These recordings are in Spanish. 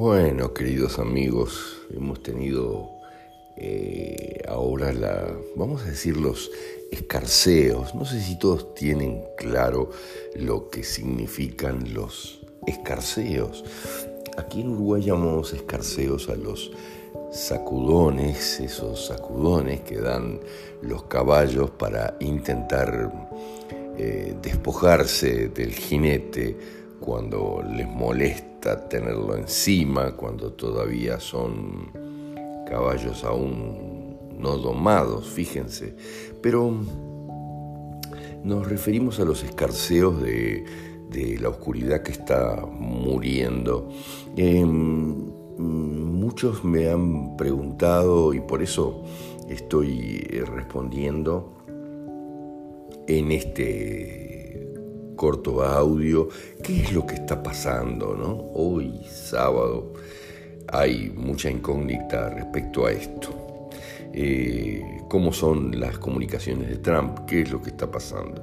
Bueno, queridos amigos, hemos tenido eh, ahora la, vamos a decir, los escarceos. No sé si todos tienen claro lo que significan los escarceos. Aquí en Uruguay llamamos escarceos a los sacudones, esos sacudones que dan los caballos para intentar eh, despojarse del jinete cuando les molesta tenerlo encima, cuando todavía son caballos aún no domados, fíjense. Pero nos referimos a los escarceos de, la oscuridad que está muriendo. Em, muchos me han preguntado y por eso estoy respondiendo en este corto audio qué es lo que está pasando, ¿no? Hoy sábado hay mucha incógnita respecto a esto. Eh, ¿Cómo son las comunicaciones de Trump? ¿Qué es lo que está pasando?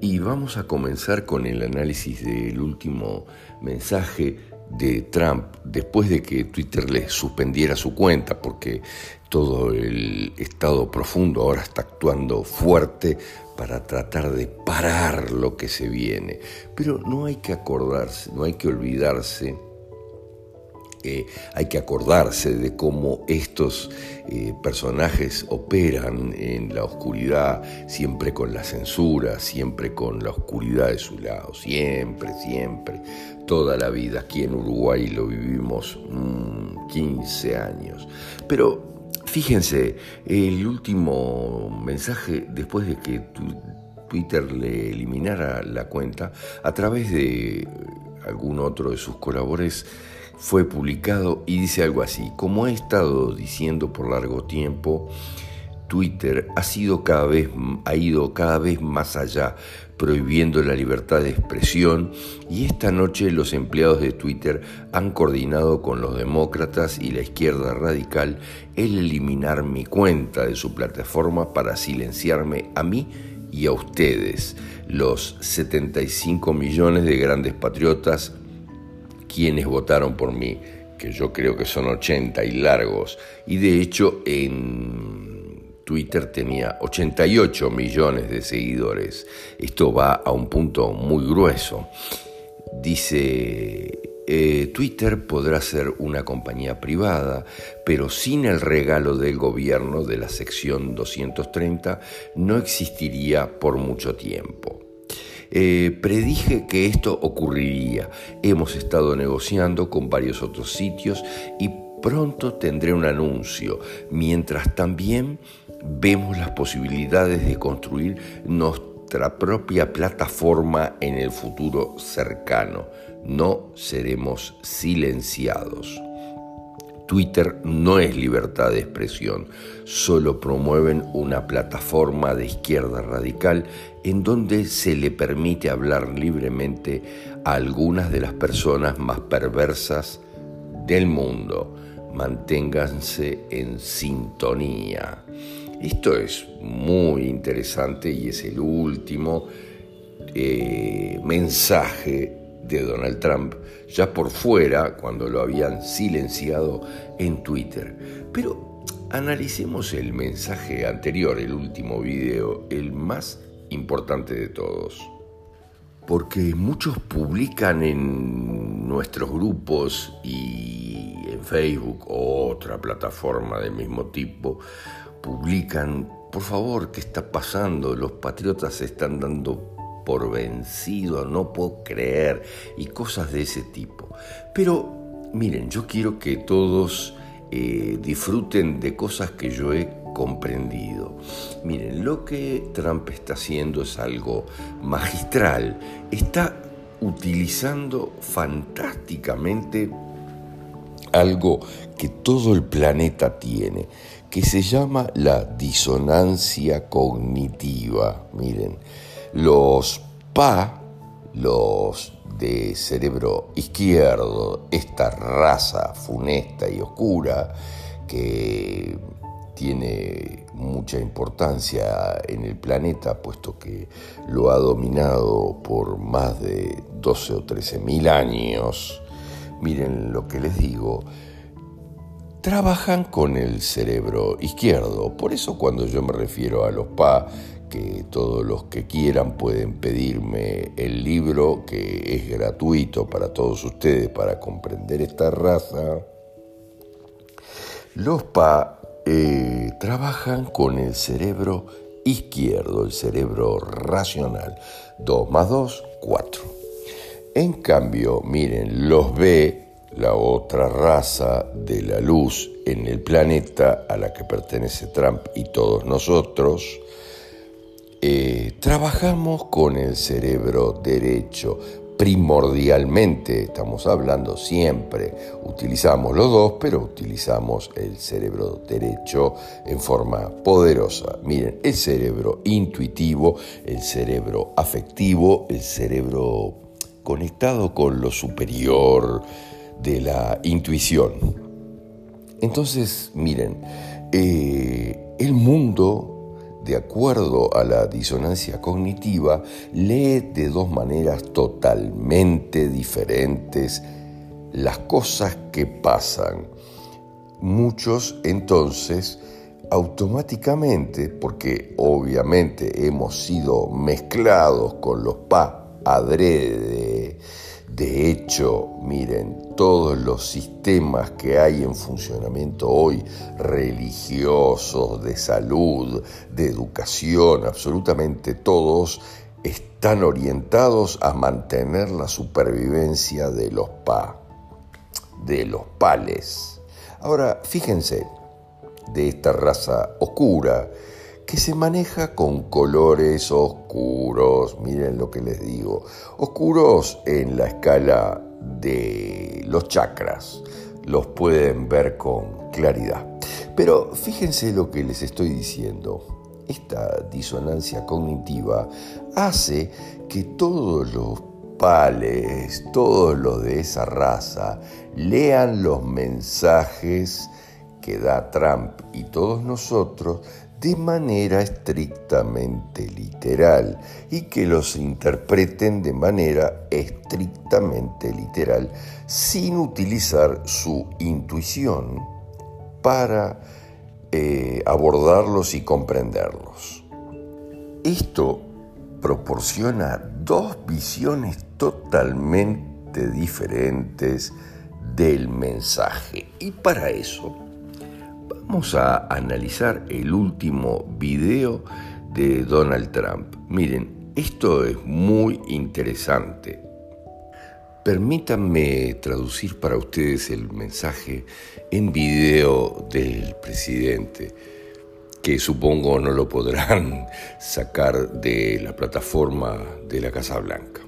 Y vamos a comenzar con el análisis del último mensaje de Trump después de que Twitter le suspendiera su cuenta porque todo el Estado profundo ahora está actuando fuerte para tratar de parar lo que se viene. Pero no hay que acordarse, no hay que olvidarse hay que acordarse de cómo estos eh, personajes operan en la oscuridad, siempre con la censura, siempre con la oscuridad de su lado, siempre, siempre, toda la vida. Aquí en Uruguay lo vivimos 15 mm, años. Pero fíjense, el último mensaje después de que Twitter le eliminara la cuenta, a través de algún otro de sus colaboradores, fue publicado y dice algo así, como he estado diciendo por largo tiempo, Twitter ha, sido cada vez, ha ido cada vez más allá, prohibiendo la libertad de expresión y esta noche los empleados de Twitter han coordinado con los demócratas y la izquierda radical el eliminar mi cuenta de su plataforma para silenciarme a mí y a ustedes, los 75 millones de grandes patriotas quienes votaron por mí, que yo creo que son 80 y largos, y de hecho en Twitter tenía 88 millones de seguidores. Esto va a un punto muy grueso. Dice, eh, Twitter podrá ser una compañía privada, pero sin el regalo del gobierno de la sección 230 no existiría por mucho tiempo. Eh, predije que esto ocurriría. Hemos estado negociando con varios otros sitios y pronto tendré un anuncio, mientras también vemos las posibilidades de construir nuestra propia plataforma en el futuro cercano. No seremos silenciados. Twitter no es libertad de expresión, solo promueven una plataforma de izquierda radical en donde se le permite hablar libremente a algunas de las personas más perversas del mundo. Manténganse en sintonía. Esto es muy interesante y es el último eh, mensaje de Donald Trump, ya por fuera, cuando lo habían silenciado en Twitter. Pero analicemos el mensaje anterior, el último video, el más importante de todos. Porque muchos publican en nuestros grupos y en Facebook o otra plataforma del mismo tipo, publican, por favor, ¿qué está pasando? Los patriotas están dando por vencido, no puedo creer, y cosas de ese tipo. Pero miren, yo quiero que todos eh, disfruten de cosas que yo he comprendido. Miren, lo que Trump está haciendo es algo magistral. Está utilizando fantásticamente algo que todo el planeta tiene, que se llama la disonancia cognitiva. Miren, los PA, los de cerebro izquierdo, esta raza funesta y oscura que tiene mucha importancia en el planeta, puesto que lo ha dominado por más de 12 o 13 mil años, miren lo que les digo, trabajan con el cerebro izquierdo. Por eso cuando yo me refiero a los PA, que todos los que quieran pueden pedirme el libro que es gratuito para todos ustedes para comprender esta raza. Los PA eh, trabajan con el cerebro izquierdo, el cerebro racional. 2 más 2, 4. En cambio, miren, los B, la otra raza de la luz en el planeta a la que pertenece Trump y todos nosotros, eh, trabajamos con el cerebro derecho. Primordialmente, estamos hablando siempre, utilizamos los dos, pero utilizamos el cerebro derecho en forma poderosa. Miren, el cerebro intuitivo, el cerebro afectivo, el cerebro conectado con lo superior de la intuición. Entonces, miren, eh, el mundo de acuerdo a la disonancia cognitiva, lee de dos maneras totalmente diferentes las cosas que pasan. Muchos entonces automáticamente, porque obviamente hemos sido mezclados con los pa adrede, de hecho, miren, todos los sistemas que hay en funcionamiento hoy, religiosos, de salud, de educación, absolutamente todos, están orientados a mantener la supervivencia de los pa, de los pales. Ahora, fíjense, de esta raza oscura, que se maneja con colores oscuros, miren lo que les digo, oscuros en la escala de los chakras, los pueden ver con claridad. Pero fíjense lo que les estoy diciendo, esta disonancia cognitiva hace que todos los pales, todos los de esa raza, lean los mensajes que da Trump y todos nosotros de manera estrictamente literal y que los interpreten de manera estrictamente literal sin utilizar su intuición para eh, abordarlos y comprenderlos. Esto proporciona dos visiones totalmente diferentes del mensaje y para eso Vamos a analizar el último video de Donald Trump. Miren, esto es muy interesante. Permítanme traducir para ustedes el mensaje en video del presidente, que supongo no lo podrán sacar de la plataforma de la Casa Blanca.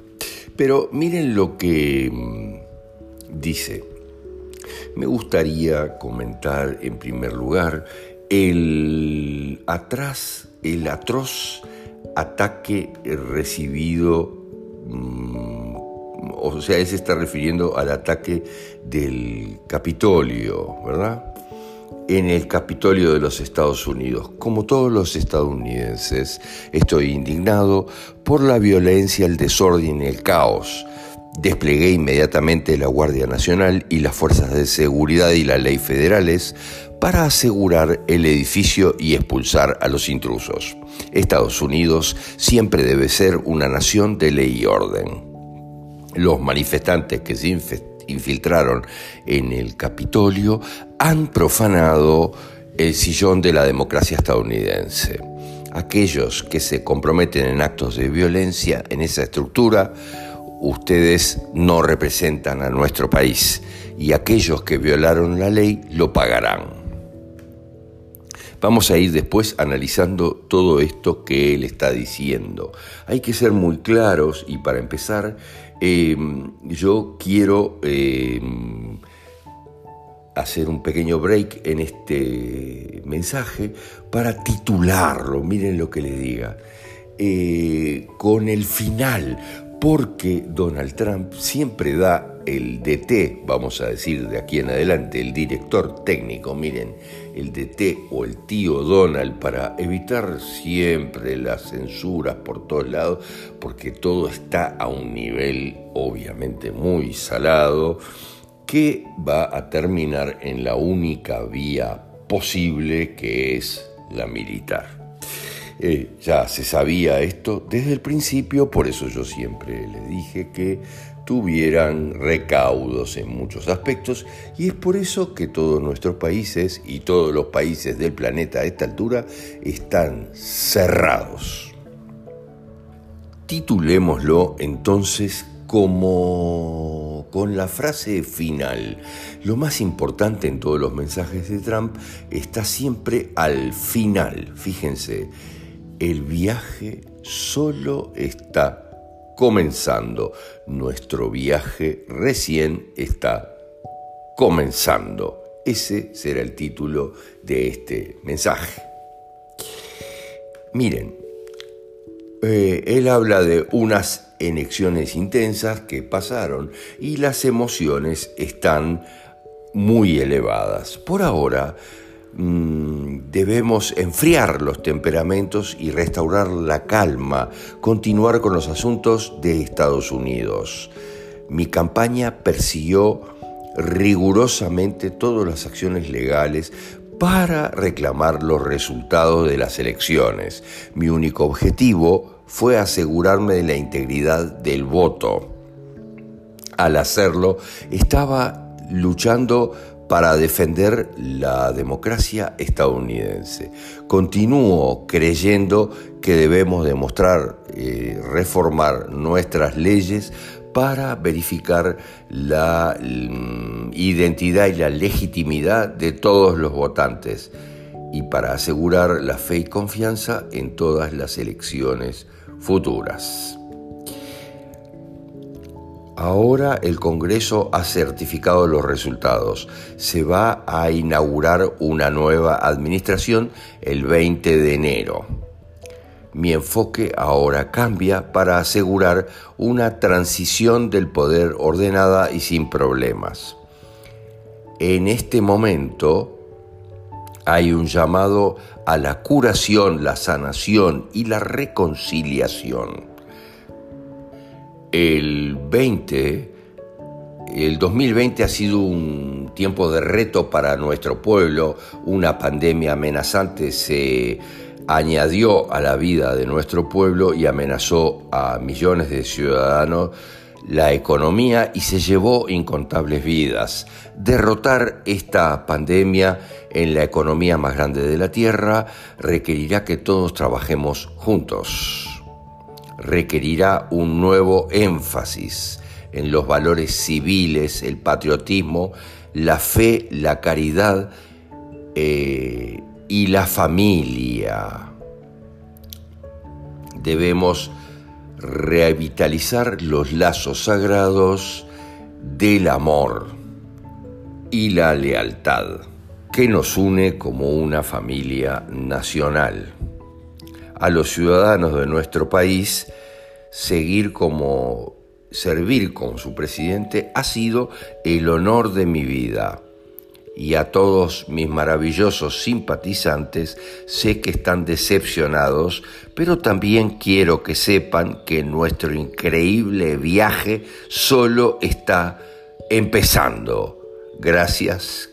Pero miren lo que mm, dice. Me gustaría comentar en primer lugar el atrás, el atroz ataque recibido, mm, o sea, él se está refiriendo al ataque del Capitolio, ¿verdad? En el Capitolio de los Estados Unidos. Como todos los estadounidenses, estoy indignado por la violencia, el desorden y el caos Desplegué inmediatamente la Guardia Nacional y las fuerzas de seguridad y la ley federales para asegurar el edificio y expulsar a los intrusos. Estados Unidos siempre debe ser una nación de ley y orden. Los manifestantes que se infiltraron en el Capitolio han profanado el sillón de la democracia estadounidense. Aquellos que se comprometen en actos de violencia en esa estructura ustedes no representan a nuestro país y aquellos que violaron la ley lo pagarán. Vamos a ir después analizando todo esto que él está diciendo. Hay que ser muy claros y para empezar, em, yo quiero em, hacer un pequeño break en este mensaje para titularlo, miren lo que le diga, eh, con el final, porque Donald Trump siempre da el DT, vamos a decir de aquí en adelante, el director técnico, miren, el DT o el tío Donald para evitar siempre las censuras por todos lados, porque todo está a un nivel obviamente muy salado. que va a terminar en la única vía posible que es la militar. Eh, ya se sabía esto desde el principio, por eso yo siempre le dije que tuvieran recaudos en muchos aspectos y es por eso que todos nuestros países y todos los países del planeta a esta altura están cerrados. Titulémoslo entonces como con la frase final. Lo más importante en todos los mensajes de Trump está siempre al final. Fíjense, el viaje solo está comenzando. Nuestro viaje recién está comenzando. Ese será el título de este mensaje. Miren, eh, él habla de unas elecciones intensas que pasaron y las emociones están muy elevadas. Por ahora, debemos enfriar los temperamentos y restaurar la calma, continuar con los asuntos de Estados Unidos. Mi campaña persiguió rigurosamente todas las acciones legales para reclamar los resultados de las elecciones. Mi único objetivo fue asegurarme de la integridad del voto. Al hacerlo, estaba luchando para defender la democracia estadounidense. Continúo creyendo que debemos demostrar, eh, reformar nuestras leyes para verificar la mm, identidad y la legitimidad de todos los votantes y para asegurar la fe y confianza en todas las elecciones futuras. Ahora el Congreso ha certificado los resultados. Se va a inaugurar una nueva administración el 20 de enero. Mi enfoque ahora cambia para asegurar una transición del poder ordenada y sin problemas. En este momento hay un llamado a la curación, la sanación y la reconciliación el 20, el 2020 ha sido un tiempo de reto para nuestro pueblo, una pandemia amenazante se añadió a la vida de nuestro pueblo y amenazó a millones de ciudadanos la economía y se llevó incontables vidas. Derrotar esta pandemia en la economía más grande de la Tierra requerirá que todos trabajemos juntos requerirá un nuevo énfasis en los valores civiles, el patriotismo, la fe, la caridad eh, y la familia. Debemos revitalizar los lazos sagrados del amor y la lealtad que nos une como una familia nacional a los ciudadanos de nuestro país seguir como servir con su presidente ha sido el honor de mi vida. Y a todos mis maravillosos simpatizantes sé que están decepcionados, pero también quiero que sepan que nuestro increíble viaje solo está empezando. Gracias,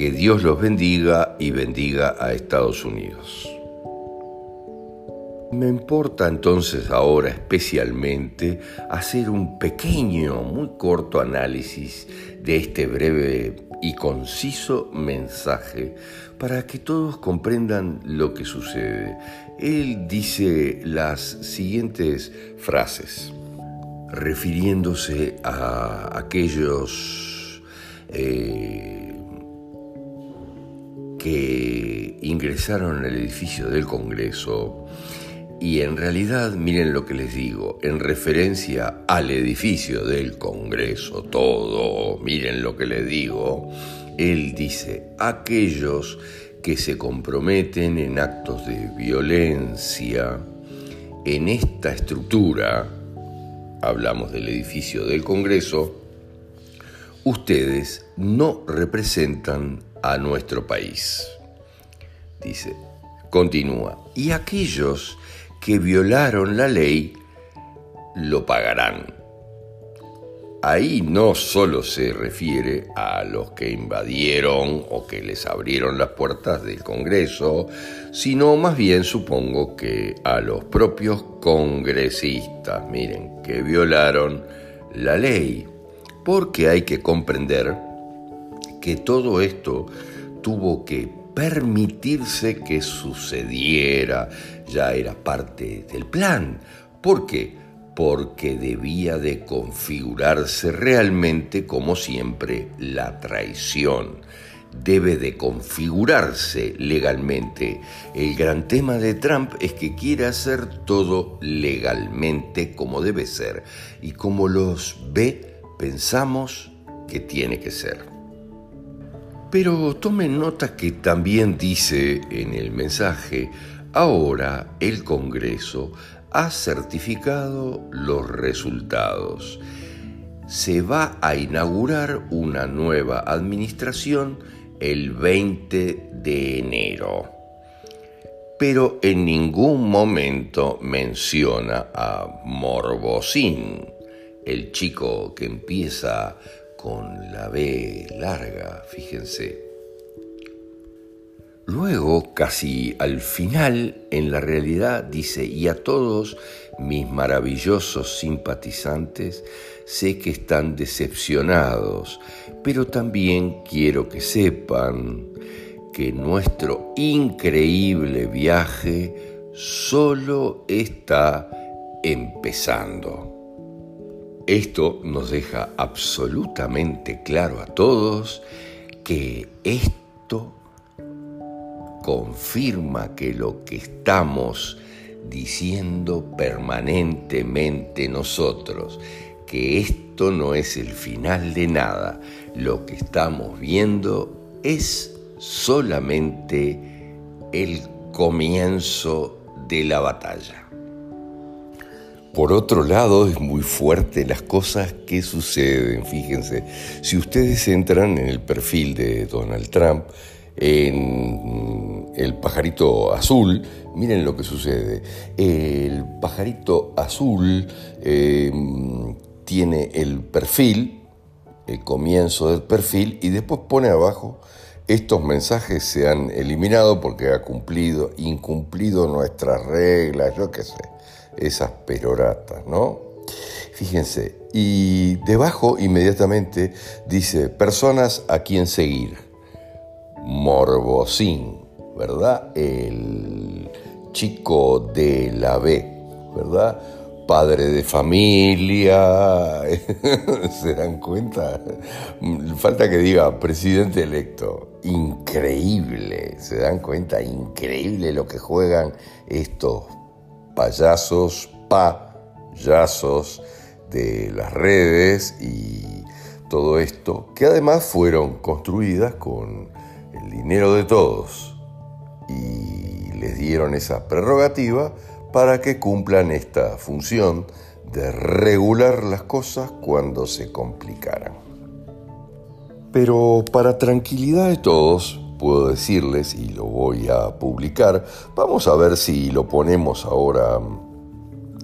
que Dios los bendiga y bendiga a Estados Unidos. Me importa entonces ahora especialmente hacer un pequeño, muy corto análisis de este breve y conciso mensaje para que todos comprendan lo que sucede. Él dice las siguientes frases, refiriéndose a aquellos eh, que ingresaron al edificio del Congreso y en realidad, miren lo que les digo, en referencia al edificio del Congreso, todo, miren lo que les digo, él dice, aquellos que se comprometen en actos de violencia en esta estructura, hablamos del edificio del Congreso, ustedes no representan a nuestro país. Dice, continúa, y aquellos que violaron la ley lo pagarán. ahí no solo se refiere a los que invadieron o que les abrieron las puertas del Congreso, sino más bien supongo que a los propios congresistas, miren, que violaron la ley, porque hay que comprender que todo esto tuvo que permitirse que sucediera, ya era parte del plan. ¿Por qué? Porque debía de configurarse realmente, como siempre, la traición. Debe de configurarse legalmente. El gran tema de Trump es que quiere hacer todo legalmente como debe ser y como los ve, pensamos que tiene que ser. Pero tomen nota que también dice en el mensaje, ahora el Congreso ha certificado los resultados. Se va a inaugurar una nueva administración el 20 de enero. Pero en ningún momento menciona a Morbosín, el chico que empieza con la B larga, fíjense. Luego, casi al final, en la realidad dice, y a todos mis maravillosos simpatizantes, sé que están decepcionados, pero también quiero que sepan que nuestro increíble viaje solo está empezando. Esto nos deja absolutamente claro a todos que esto confirma que lo que estamos diciendo permanentemente nosotros, que esto no es el final de nada, lo que estamos viendo es solamente el comienzo de la batalla. Por otro lado, es muy fuerte las cosas que suceden. Fíjense, si ustedes entran en el perfil de Donald Trump, en el pajarito azul, miren lo que sucede. El pajarito azul em, tiene el perfil, el comienzo del perfil, y después pone abajo estos mensajes se han eliminado porque ha cumplido, incumplido nuestras reglas, yo qué sé esas peroratas, ¿no? Fíjense, y debajo inmediatamente dice, personas a quien seguir. Morbosín, ¿verdad? El chico de la B, ¿verdad? Padre de familia, ¿se dan cuenta? Falta que diga presidente electo. Increíble, ¿se dan cuenta? Increíble lo que juegan estos payasos, payazos de las redes y todo esto, que además fueron construidas con el dinero de todos y les dieron esa prerrogativa para que cumplan esta función de regular las cosas cuando se complicaran. Pero para tranquilidad de todos, puedo decirles, y lo voy a publicar, vamos a ver si lo ponemos ahora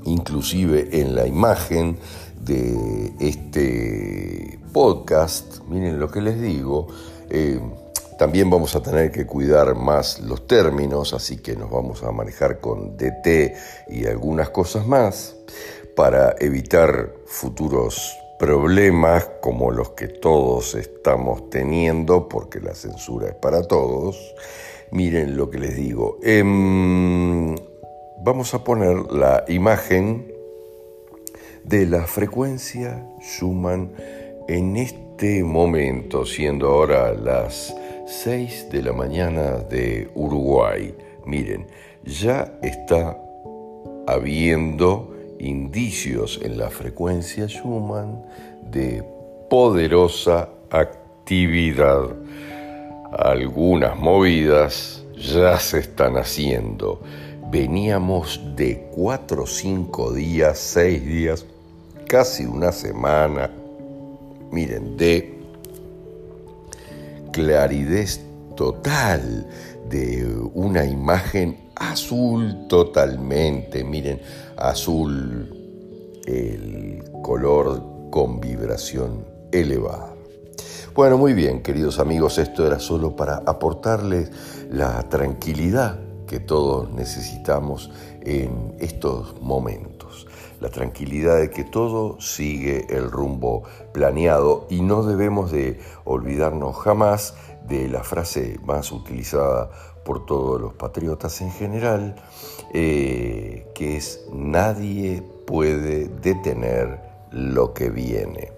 inclusive en la imagen de este podcast, miren lo que les digo, eh, también vamos a tener que cuidar más los términos, así que nos vamos a manejar con DT y algunas cosas más para evitar futuros problemas como los que todos estamos teniendo, porque la censura es para todos, miren lo que les digo. Em, vamos a poner la imagen de la frecuencia Schumann en este momento, siendo ahora las 6 de la mañana de Uruguay. Miren, ya está habiendo indicios en la frecuencia Schumann de poderosa actividad. Algunas movidas ya se están haciendo. Veníamos de cuatro, cinco días, seis días, casi una semana, miren, de claridad total, de una imagen azul totalmente, miren, azul el color con vibración elevada. Bueno, muy bien, queridos amigos, esto era solo para aportarles la tranquilidad que todos necesitamos en estos momentos. La tranquilidad de que todo sigue el rumbo planeado y no debemos de olvidarnos jamás de la frase más utilizada por todos los patriotas en general, eh, que es nadie puede detener lo que viene.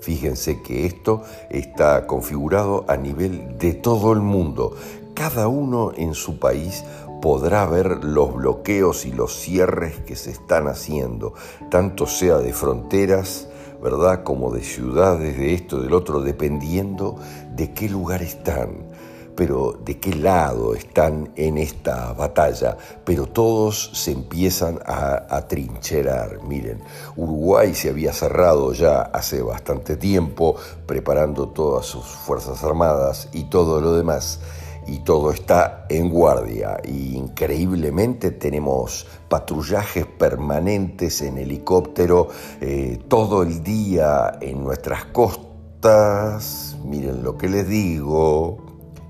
Fíjense que esto está configurado a nivel de todo el mundo. Cada uno en su país podrá ver los bloqueos y los cierres que se están haciendo, tanto sea de fronteras, ¿verdad? Como de ciudades, de esto, del otro, dependiendo de qué lugar están pero de qué lado están en esta batalla, pero todos se empiezan a, trincherar. Miren, Uruguay se había cerrado ya hace bastante tiempo, preparando todas sus Fuerzas Armadas y todo lo demás. Y todo está en guardia. Y increíblemente tenemos patrullajes permanentes en helicóptero eh, todo el día en nuestras costas. Miren lo que les digo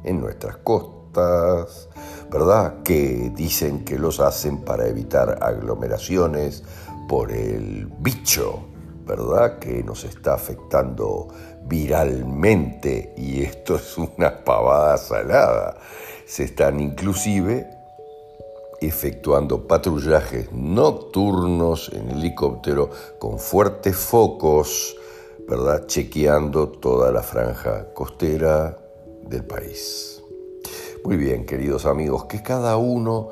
en nuestras costas, ¿verdad? Que dicen que los hacen para evitar aglomeraciones por el bicho, ¿verdad? Que nos está afectando viralmente y esto es una pavada salada. Se están inclusive efectuando patrullajes nocturnos en helicóptero con fuertes focos, ¿verdad? Chequeando toda la franja costera del país. Muy bien, queridos amigos, que cada uno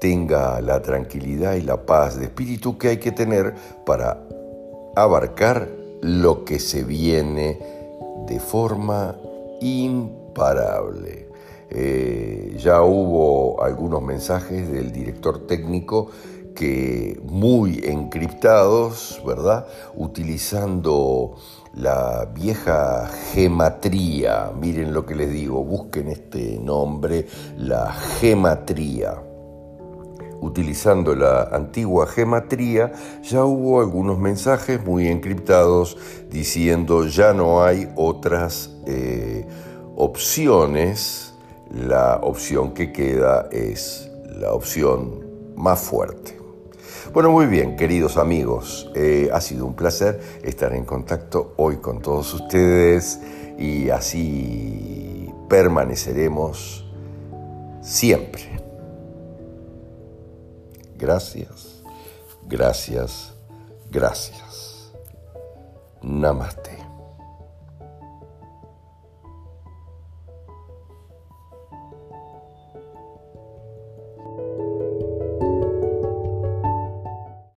tenga la tranquilidad y la paz de espíritu que hay que tener para abarcar lo que se viene de forma imparable. Eh, ya hubo algunos mensajes del director técnico que muy encriptados, ¿verdad? Utilizando la vieja gematría, miren lo que les digo, busquen este nombre, la gematría. Utilizando la antigua gematría, ya hubo algunos mensajes muy encriptados diciendo ya no hay otras eh, opciones, la opción que queda es la opción más fuerte. Bueno, muy bien, queridos amigos, eh, ha sido un placer estar en contacto hoy con todos ustedes y así permaneceremos siempre. Gracias, gracias, gracias. Namaste.